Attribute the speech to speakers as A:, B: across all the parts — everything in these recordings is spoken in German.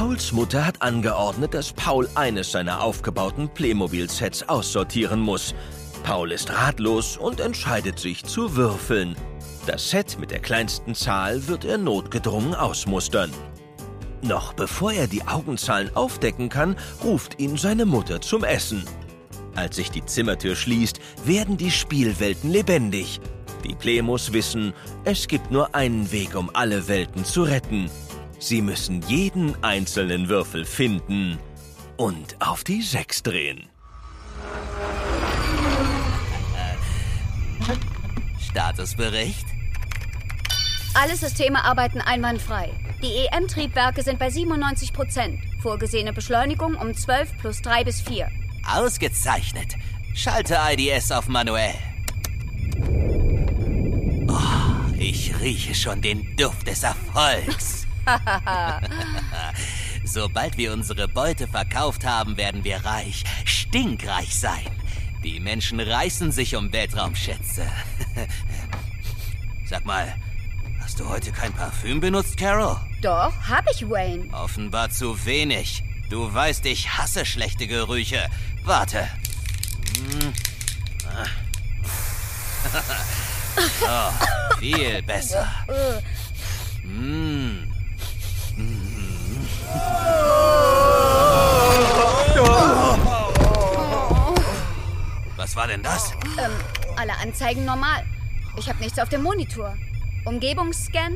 A: Pauls Mutter hat angeordnet, dass Paul eines seiner aufgebauten Playmobil-Sets aussortieren muss. Paul ist ratlos und entscheidet sich zu würfeln. Das Set mit der kleinsten Zahl wird er notgedrungen ausmustern. Noch bevor er die Augenzahlen aufdecken kann, ruft ihn seine Mutter zum Essen. Als sich die Zimmertür schließt, werden die Spielwelten lebendig. Die Plemos wissen, es gibt nur einen Weg, um alle Welten zu retten. Sie müssen jeden einzelnen Würfel finden und auf die Sechs drehen.
B: Statusbericht?
C: Alle Systeme arbeiten einwandfrei. Die EM-Triebwerke sind bei 97 Prozent. Vorgesehene Beschleunigung um 12 plus 3 bis 4.
B: Ausgezeichnet. Schalte IDS auf manuell. Oh, ich rieche schon den Duft des Erfolgs. Sobald wir unsere Beute verkauft haben, werden wir reich, stinkreich sein. Die Menschen reißen sich um Weltraumschätze. Sag mal, hast du heute kein Parfüm benutzt, Carol?
C: Doch, hab ich, Wayne.
B: Offenbar zu wenig. Du weißt, ich hasse schlechte Gerüche. Warte. Hm. Oh, viel besser. Mm. Was war denn das?
C: Ähm, alle Anzeigen normal. Ich habe nichts auf dem Monitor. Umgebungsscan?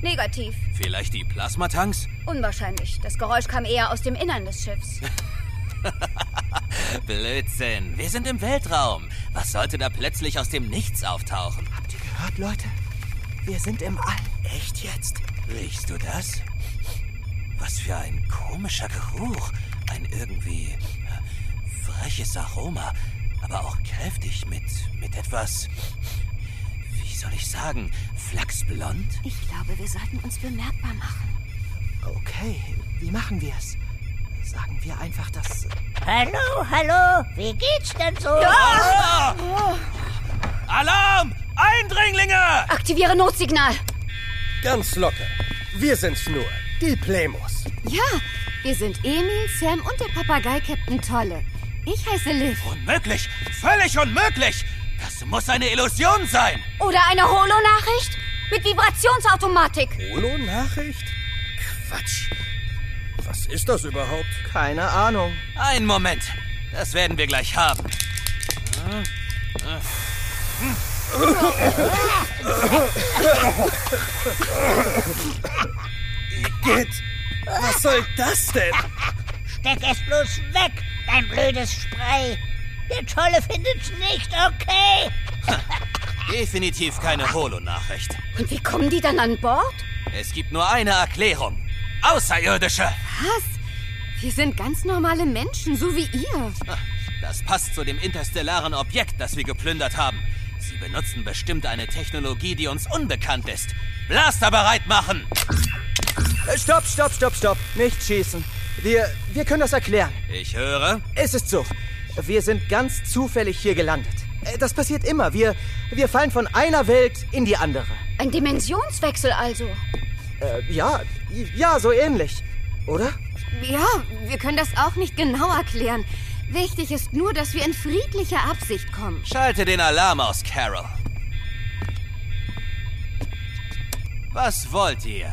C: Negativ.
B: Vielleicht die Plasmatanks?
C: Unwahrscheinlich. Das Geräusch kam eher aus dem Innern des Schiffs.
B: Blödsinn. Wir sind im Weltraum. Was sollte da plötzlich aus dem Nichts auftauchen?
D: Habt ihr gehört, Leute? Wir sind im All.
B: Echt jetzt? Riechst du das? Was für ein komischer Geruch. Ein irgendwie äh, freches Aroma, aber auch kräftig mit, mit etwas, wie soll ich sagen, flachsblond?
E: Ich glaube, wir sollten uns bemerkbar machen.
D: Okay, wie machen wir es? Sagen wir einfach, dass...
F: Hallo, hallo, wie geht's denn so?
B: Ah! Alarm! Eindringlinge!
C: Aktiviere Notsignal.
G: Ganz locker. Wir sind's nur, die Plemos.
E: Ja, wir sind Emil, Sam und der Papagei Captain Tolle. Ich heiße Liv.
B: Unmöglich! Völlig unmöglich! Das muss eine Illusion sein!
C: Oder eine Holo-Nachricht? Mit Vibrationsautomatik.
G: Holo-Nachricht? Quatsch. Was ist das überhaupt?
D: Keine Ahnung.
B: Ein Moment. Das werden wir gleich haben.
G: Geht. Was soll das denn?
F: Steck es bloß weg, dein blödes Spray. Der Tolle findet's nicht okay.
B: Definitiv keine Holo-Nachricht.
C: Und wie kommen die dann an Bord?
B: Es gibt nur eine Erklärung. Außerirdische!
E: Was? Wir sind ganz normale Menschen, so wie ihr.
B: Das passt zu dem interstellaren Objekt, das wir geplündert haben. Sie benutzen bestimmt eine Technologie, die uns unbekannt ist. Blaster bereit machen!
D: Äh, Stopp, stopp, stopp, stopp. Nicht schießen. Wir, wir können das erklären.
B: Ich höre.
D: Es ist so. Wir sind ganz zufällig hier gelandet. Äh, Das passiert immer. Wir, wir fallen von einer Welt in die andere.
C: Ein Dimensionswechsel also.
D: Äh, ja, ja, so ähnlich. Oder?
E: Ja, wir können das auch nicht genau erklären. Wichtig ist nur, dass wir in friedlicher Absicht kommen.
B: Schalte den Alarm aus, Carol. Was wollt ihr?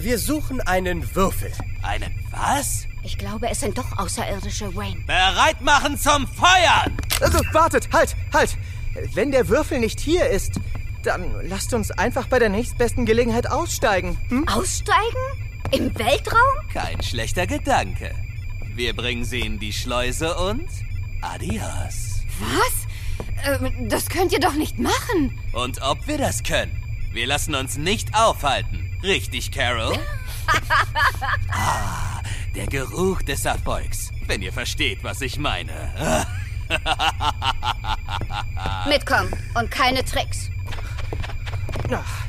G: Wir suchen einen Würfel.
B: Einen was?
C: Ich glaube, es sind doch Außerirdische, Wayne.
B: Bereit machen zum Feuern!
D: Also, wartet, halt, halt. Wenn der Würfel nicht hier ist, dann lasst uns einfach bei der nächstbesten Gelegenheit aussteigen. Hm?
C: Aussteigen? Im Weltraum?
B: Kein schlechter Gedanke. Wir bringen sie in die Schleuse und adios.
E: Was? Ähm, das könnt ihr doch nicht machen.
B: Und ob wir das können? Wir lassen uns nicht aufhalten. Richtig, Carol? ah, der Geruch des Erfolgs. Wenn ihr versteht, was ich meine.
C: Mitkommen und keine Tricks.
D: Ach,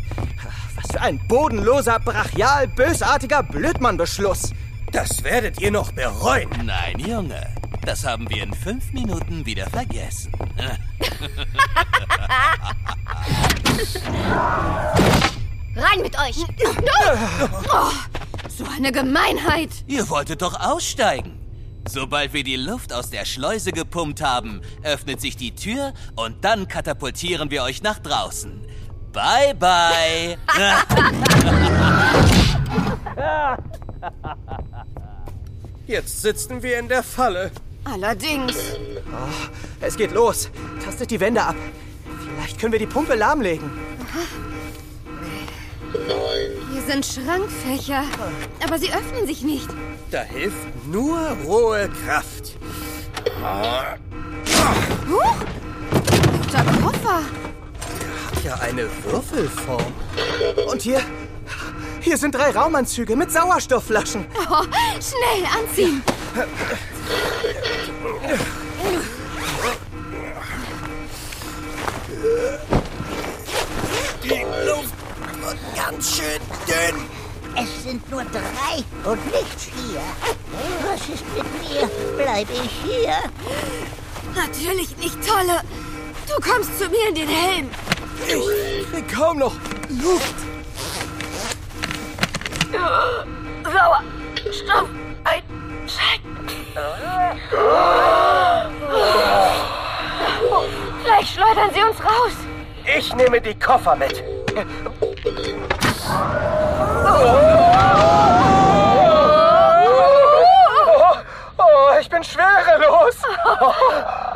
D: was für ein bodenloser, brachial, bösartiger Blödmann-Beschluss.
G: Das werdet ihr noch bereuen.
B: Nein, Junge. Das haben wir in fünf Minuten wieder vergessen.
C: Rein mit euch.
E: So eine Gemeinheit.
B: Ihr wolltet doch aussteigen. Sobald wir die Luft aus der Schleuse gepumpt haben, öffnet sich die Tür und dann katapultieren wir euch nach draußen. Bye, bye.
G: Jetzt sitzen wir in der Falle.
E: Allerdings.
D: Es geht los. Tastet die Wände ab. Vielleicht können wir die Pumpe lahmlegen.
E: Hier sind Schrankfächer. Aber sie öffnen sich nicht.
G: Da hilft nur rohe Kraft.
E: Huch! Der Koffer.
G: Hat ja eine Würfelform.
D: Und hier. Hier sind drei Raumanzüge mit Sauerstoffflaschen.
E: Oh, schnell anziehen.
G: Die Luft wird ganz schön dünn.
F: Es sind nur drei und nicht vier. Was ist mit mir? Bleibe ich hier?
E: Natürlich nicht, Tolle. Du kommst zu mir in den Helm.
D: Ich krieg kaum noch Luft.
E: Sauerstoff. Ein Schein. Vielleicht schleudern sie uns raus.
G: Ich nehme die Koffer mit. Oh, oh, ich bin schwerelos.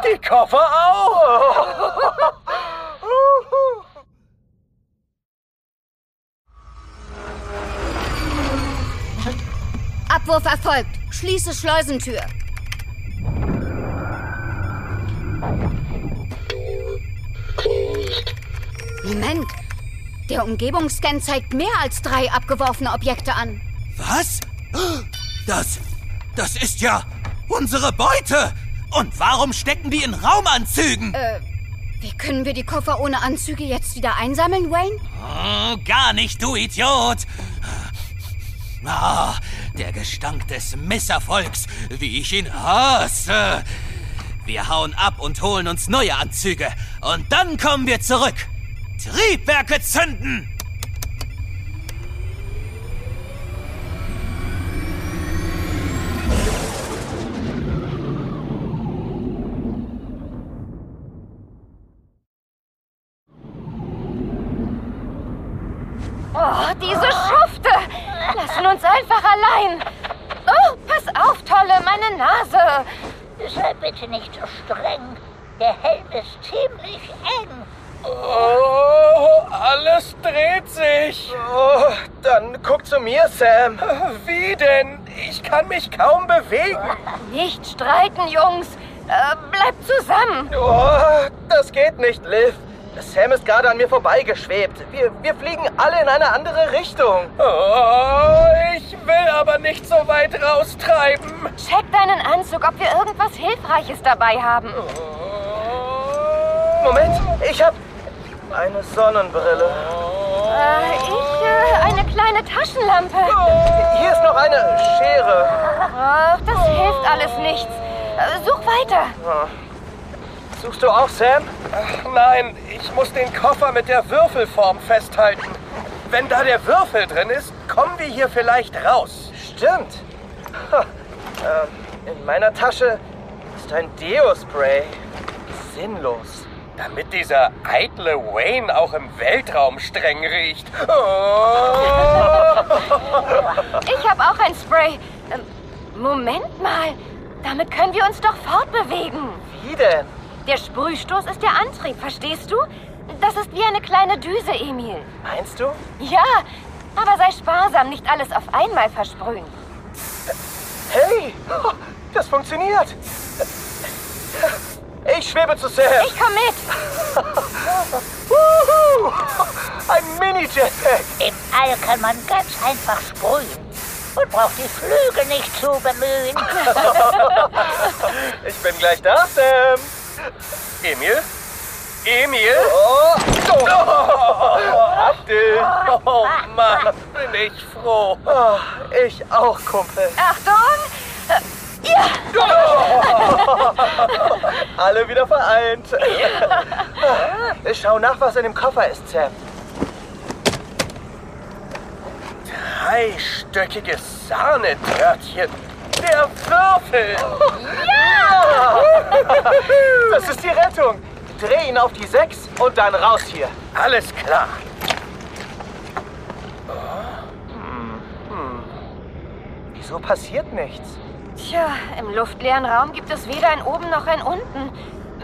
G: Die Koffer auch.
C: Abwurf erfolgt. Schließe Schleusentür. Moment. Der Umgebungsscan zeigt mehr als drei abgeworfene Objekte an.
B: Was? Das, das ist ja unsere Beute. Und warum stecken die in Raumanzügen?
C: Äh, wie können wir die Koffer ohne Anzüge jetzt wieder einsammeln, Wayne?
B: Oh, gar nicht, du Idiot! Ah, der Gestank des Misserfolgs, wie ich ihn hasse! Wir hauen ab und holen uns neue Anzüge. Und dann kommen wir zurück. Triebwerke zünden!
E: Oh, diese Schufte. Lassen uns einfach allein. Oh, pass auf, Tolle, meine Nase.
F: Sei bitte nicht so streng. Der Helm ist ziemlich eng.
G: Oh, alles dreht sich.
D: Oh, dann guck zu mir, Sam.
G: Wie denn? Ich kann mich kaum bewegen.
E: Nicht streiten, Jungs. Äh, bleibt zusammen.
D: Oh, das geht nicht, Liv. Sam ist gerade an mir vorbeigeschwebt. Wir, wir fliegen alle in eine andere Richtung.
G: Oh, ich will aber nicht so weit raustreiben.
E: Check deinen Anzug, ob wir irgendwas Hilfreiches dabei haben.
D: Moment, ich hab eine Sonnenbrille.
E: Äh, ich, äh, eine kleine Taschenlampe.
D: Hier ist noch eine Schere.
E: Ach, das hilft alles nichts. Äh, such weiter.
D: Suchst du auch, Sam?
G: Ach nein, ich muss den Koffer mit der Würfelform festhalten. Wenn da der Würfel drin ist, kommen wir hier vielleicht raus.
D: Stimmt. Ha, ähm, in meiner Tasche ist ein Deo-Spray. Sinnlos.
G: Damit dieser eitle Wayne auch im Weltraum streng riecht. Oh.
E: Ich habe auch ein Spray. Ähm, Moment mal. Damit können wir uns doch fortbewegen.
D: Wie denn?
E: Der Sprühstoß ist der Antrieb, verstehst du? Das ist wie eine kleine Düse, Emil.
D: Meinst du?
E: Ja, aber sei sparsam, nicht alles auf einmal versprühen.
D: Hey, das funktioniert. Ich schwebe zu Sam.
E: Ich komm mit.
D: Ein Mini-Jetpack.
F: Im All kann man ganz einfach sprühen und braucht die Flügel nicht zu bemühen.
D: Ich bin gleich da, Sam.
G: Emil? Emil?
D: Oh, oh. Hab dich.
G: Oh Mann, bin ich froh.
D: Oh, ich auch, Kumpel.
E: Achtung! Ja,
D: Alle wieder vereint. Schau nach, was in dem Koffer ist, Sam.
G: dreistöckiges Sahnetörtchen. Der Würfel.
D: Das ist die Rettung. Dreh ihn auf die 6 und dann raus hier.
G: Alles klar.
D: Wieso passiert nichts?
E: Tja, im luftleeren Raum gibt es weder ein Oben noch ein Unten.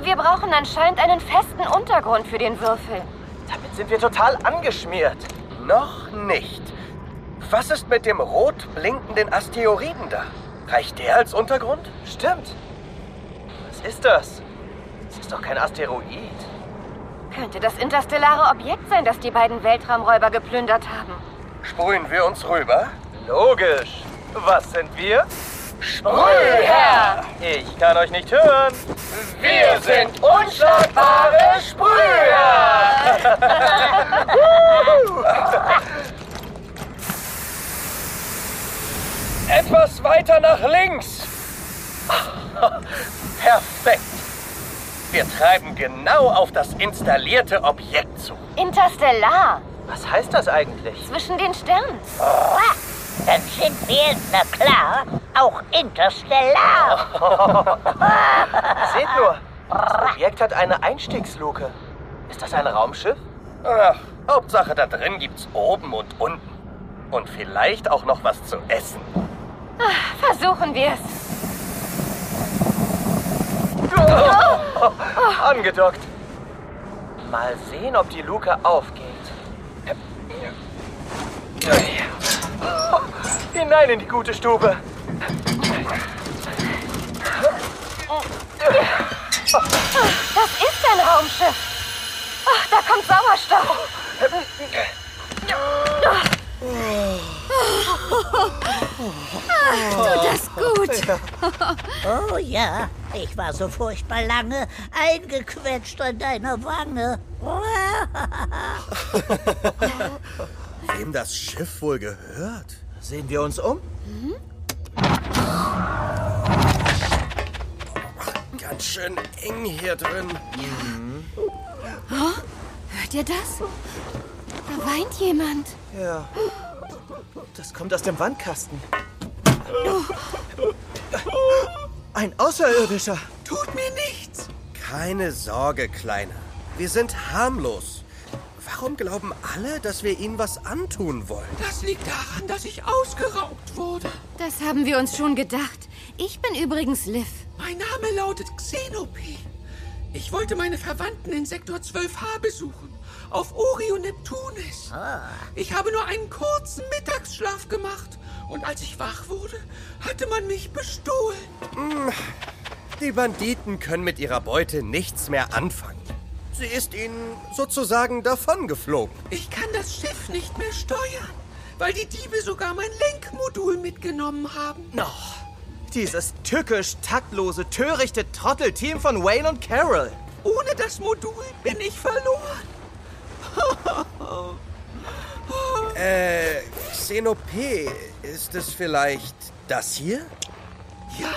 E: Wir brauchen anscheinend einen festen Untergrund für den Würfel.
D: Damit sind wir total angeschmiert.
G: Noch nicht. Was ist mit dem rot blinkenden Asteroiden da? Reicht der als Untergrund?
D: Stimmt. Was ist das? Das ist doch kein Asteroid.
E: Könnte das interstellare Objekt sein, das die beiden Weltraumräuber geplündert haben?
G: Sprühen wir uns rüber?
D: Logisch. Was sind wir?
G: Sprühherr!
D: Ich kann euch nicht hören.
G: Wir sind unschlagbare Sprüher! Etwas weiter nach links. Perfekt. Wir treiben genau auf das installierte Objekt zu.
E: Interstellar.
D: Was heißt das eigentlich?
E: Zwischen den Sternen.
F: Dann sind wir, na klar, auch interstellar.
D: Seht nur, das Objekt hat eine Einstiegsluke. Ist das ein Raumschiff?
G: Ach, Hauptsache da drin gibt's oben und unten. Und vielleicht auch noch was zu essen.
E: Versuchen wir es.
D: Angedockt. Mal sehen, ob die Luke aufgeht. Hinein in die gute Stube.
E: Das ist ein Raumschiff. Ach, da kommt Sauerstoff.
C: Tut das gut.
F: Oh ja, ich war so furchtbar lange eingequetscht an deiner Wange.
G: Wem das Schiff wohl gehört?
D: Sehen wir uns um?
G: Ganz schön eng hier drin.
E: Hört ihr das? Da weint jemand.
D: Ja. Das kommt aus dem Wandkasten. Ein Außerirdischer.
H: Tut mir nichts.
G: Keine Sorge, Kleiner. Wir sind harmlos. Warum glauben alle, dass wir ihnen was antun wollen?
H: Das liegt daran, dass ich ausgeraubt wurde.
E: Das haben wir uns schon gedacht. Ich bin übrigens Liv.
H: Mein Name lautet Xenopi. Ich wollte meine Verwandten in Sektor 12H besuchen. Auf Orio Neptunis. Ich habe nur einen kurzen Mittagsschlaf gemacht. Und als ich wach wurde, hatte man mich bestohlen.
G: Die Banditen können mit ihrer Beute nichts mehr anfangen. Sie ist ihnen sozusagen davongeflogen.
H: Ich kann das Schiff nicht mehr steuern, weil die Diebe sogar mein Lenkmodul mitgenommen haben.
D: Noch. Dieses tückisch, taktlose, törichte Trottelteam von Wayne und Carol.
H: Ohne das Modul bin ich verloren.
G: Äh, Xenope, ist es vielleicht das hier?
H: Ja,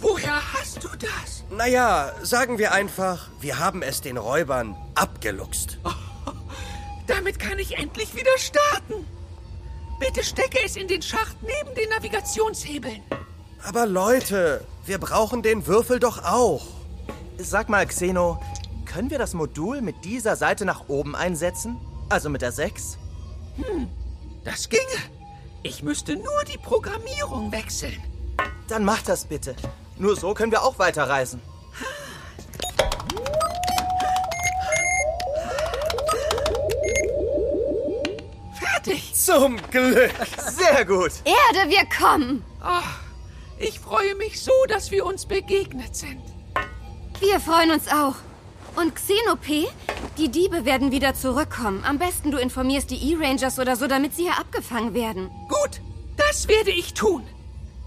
H: woher hast du das?
G: Naja, sagen wir einfach, wir haben es den Räubern abgeluchst.
H: Damit kann ich endlich wieder starten. Bitte stecke es in den Schacht neben den Navigationshebeln.
G: Aber Leute, wir brauchen den Würfel doch auch.
D: Sag mal, Xeno, können wir das Modul mit dieser Seite nach oben einsetzen? Also mit der 6?
H: Das ginge. Ich müsste nur die Programmierung wechseln.
D: Dann mach das bitte. Nur so können wir auch weiterreisen.
H: Fertig.
G: Zum Glück.
D: Sehr gut.
E: Erde, wir kommen.
H: Ach, ich freue mich so, dass wir uns begegnet sind.
E: Wir freuen uns auch. Und Xenope, die Diebe werden wieder zurückkommen. Am besten du informierst die E-Rangers oder so, damit sie hier abgefangen werden.
H: Gut, das werde ich tun.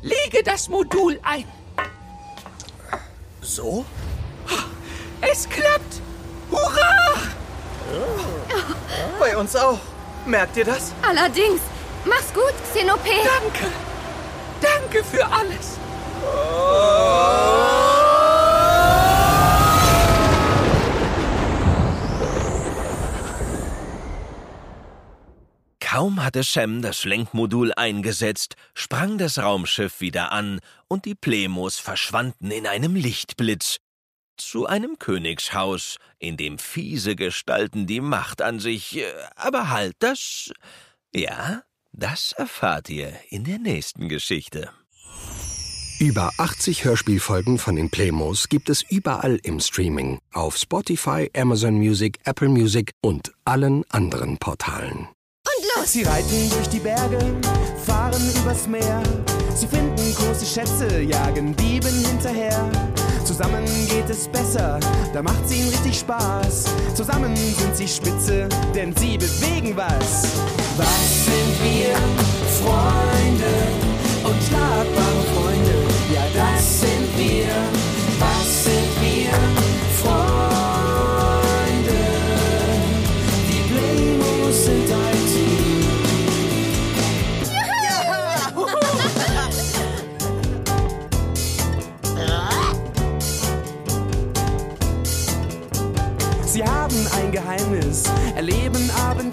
H: Lege das Modul ein.
G: So?
H: Es klappt. Hurra!
D: Bei uns auch. Merkt ihr das?
E: Allerdings. Mach's gut, Xenope.
H: Danke. Danke für alles.
A: Kaum hatte Sam das Lenkmodul eingesetzt, sprang das Raumschiff wieder an und die Plemos verschwanden in einem Lichtblitz. Zu einem Königshaus, in dem fiese Gestalten die Macht an sich. äh, Aber halt, das. Ja, das erfahrt ihr in der nächsten Geschichte.
I: Über 80 Hörspielfolgen von den Playmos gibt es überall im Streaming, auf Spotify, Amazon Music, Apple Music und allen anderen Portalen.
E: Und!
J: Sie reiten durch die Berge, fahren übers Meer. Sie finden große Schätze, jagen Dieben hinterher. Zusammen geht es besser, da macht's ihnen richtig Spaß. Zusammen sind sie spitze, denn sie bewegen was. Was sind wir? Freunde unschlagbare Freunde. Ja, das sind wir.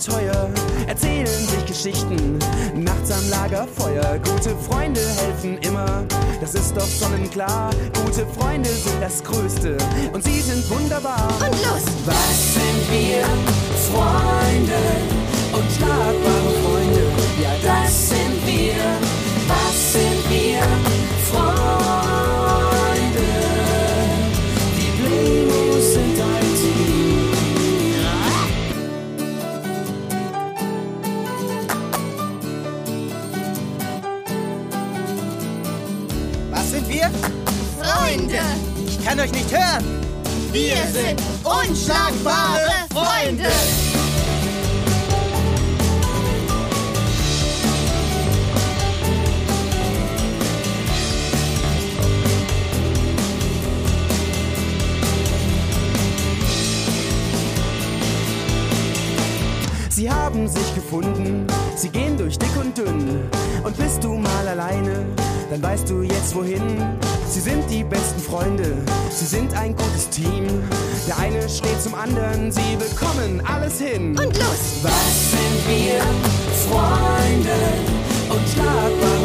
J: Abenteuer, erzählen sich Geschichten, nachts am Lagerfeuer. Gute Freunde helfen immer, das ist doch sonnenklar. Gute Freunde sind das Größte und sie sind wunderbar.
E: Und los!
J: Was sind wir? Freunde, unschlagbare Freunde. Ja, das sind wir. Was sind wir? Freunde!
D: Ich kann euch nicht hören.
E: Wir sind unschlagbare Freunde!
J: Sie haben sich gefunden, sie gehen durch dick und dünn. Und bist du mal alleine, dann weißt du jetzt wohin. Sie sind die besten Freunde, sie sind ein gutes Team. Der eine steht zum anderen, sie bekommen alles hin.
E: Und los!
J: Was sind wir? Freunde,
E: unschlagbare Freunde.